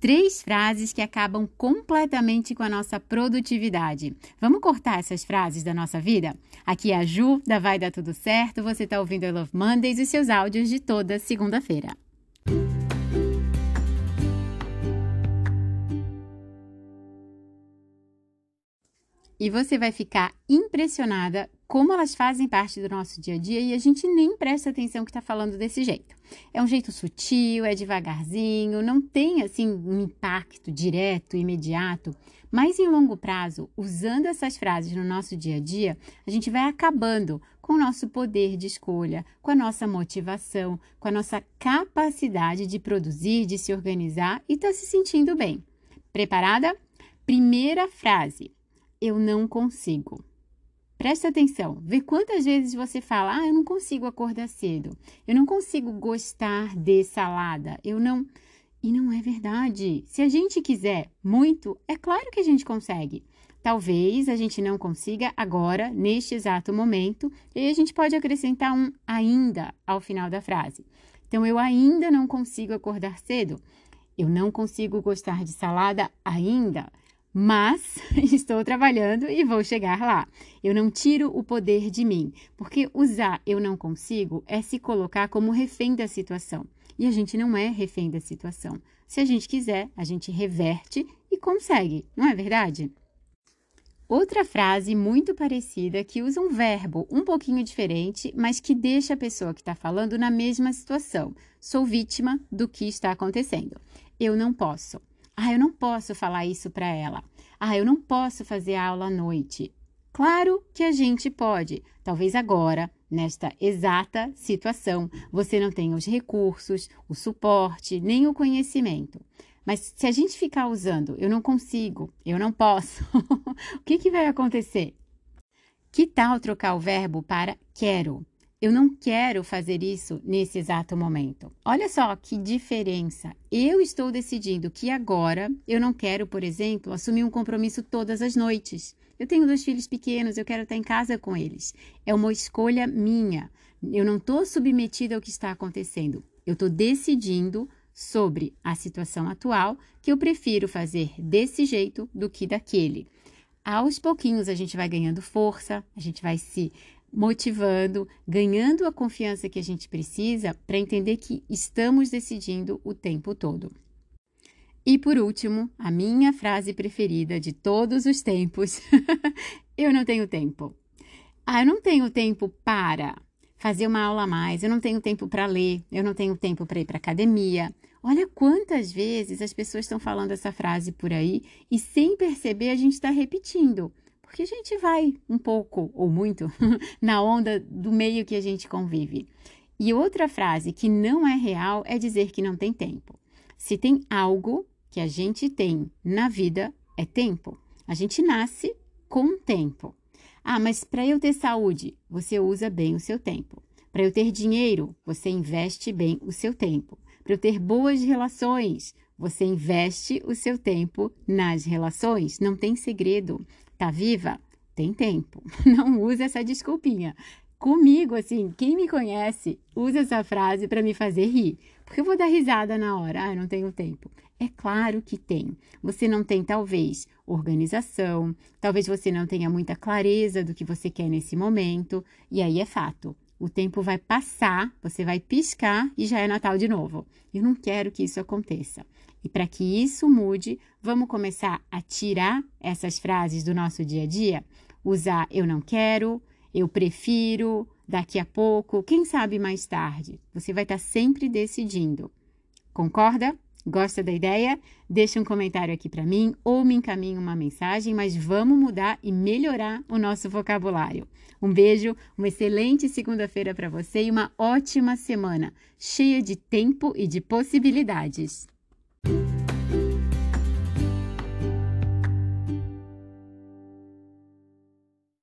três frases que acabam completamente com a nossa produtividade. Vamos cortar essas frases da nossa vida? Aqui é a Ju, da Vai Dar Tudo Certo. Você está ouvindo I Love Mondays e seus áudios de toda segunda-feira. E você vai ficar impressionada como elas fazem parte do nosso dia a dia e a gente nem presta atenção que está falando desse jeito. É um jeito sutil, é devagarzinho, não tem assim um impacto direto, imediato, mas em longo prazo, usando essas frases no nosso dia a dia, a gente vai acabando com o nosso poder de escolha, com a nossa motivação, com a nossa capacidade de produzir, de se organizar e estar tá se sentindo bem. Preparada? Primeira frase: Eu não consigo. Presta atenção, vê quantas vezes você fala: "Ah, eu não consigo acordar cedo. Eu não consigo gostar de salada. Eu não E não é verdade. Se a gente quiser muito, é claro que a gente consegue. Talvez a gente não consiga agora, neste exato momento, e a gente pode acrescentar um ainda ao final da frase. Então, eu ainda não consigo acordar cedo. Eu não consigo gostar de salada ainda mas estou trabalhando e vou chegar lá. Eu não tiro o poder de mim, porque usar eu não consigo é se colocar como refém da situação. E a gente não é refém da situação. Se a gente quiser, a gente reverte e consegue, não é verdade? Outra frase muito parecida que usa um verbo um pouquinho diferente, mas que deixa a pessoa que está falando na mesma situação. Sou vítima do que está acontecendo. Eu não posso. Ah, eu não posso falar isso para ela. Ah, eu não posso fazer aula à noite. Claro que a gente pode. Talvez agora, nesta exata situação, você não tenha os recursos, o suporte, nem o conhecimento. Mas se a gente ficar usando eu não consigo, eu não posso, o que, que vai acontecer? Que tal trocar o verbo para quero? Eu não quero fazer isso nesse exato momento. Olha só que diferença. Eu estou decidindo que agora eu não quero, por exemplo, assumir um compromisso todas as noites. Eu tenho dois filhos pequenos, eu quero estar em casa com eles. É uma escolha minha. Eu não estou submetida ao que está acontecendo. Eu estou decidindo sobre a situação atual que eu prefiro fazer desse jeito do que daquele. Aos pouquinhos a gente vai ganhando força, a gente vai se motivando, ganhando a confiança que a gente precisa para entender que estamos decidindo o tempo todo. E por último, a minha frase preferida de todos os tempos: eu não tenho tempo. Ah, eu não tenho tempo para fazer uma aula a mais, eu não tenho tempo para ler, eu não tenho tempo para ir para academia. Olha quantas vezes as pessoas estão falando essa frase por aí e sem perceber a gente está repetindo porque a gente vai um pouco ou muito na onda do meio que a gente convive. E outra frase que não é real é dizer que não tem tempo. Se tem algo que a gente tem na vida, é tempo. A gente nasce com tempo. Ah, mas para eu ter saúde, você usa bem o seu tempo. Para eu ter dinheiro, você investe bem o seu tempo. Para eu ter boas relações, você investe o seu tempo nas relações. Não tem segredo. Tá viva? Tem tempo. Não usa essa desculpinha. Comigo, assim, quem me conhece, usa essa frase para me fazer rir. Porque eu vou dar risada na hora. Ah, não tenho tempo. É claro que tem. Você não tem, talvez, organização, talvez você não tenha muita clareza do que você quer nesse momento. E aí é fato. O tempo vai passar, você vai piscar e já é Natal de novo. Eu não quero que isso aconteça. E para que isso mude, vamos começar a tirar essas frases do nosso dia a dia, usar eu não quero, eu prefiro, daqui a pouco, quem sabe mais tarde. Você vai estar tá sempre decidindo. Concorda? Gosta da ideia? Deixa um comentário aqui para mim ou me encaminhe uma mensagem, mas vamos mudar e melhorar o nosso vocabulário. Um beijo, uma excelente segunda-feira para você e uma ótima semana, cheia de tempo e de possibilidades.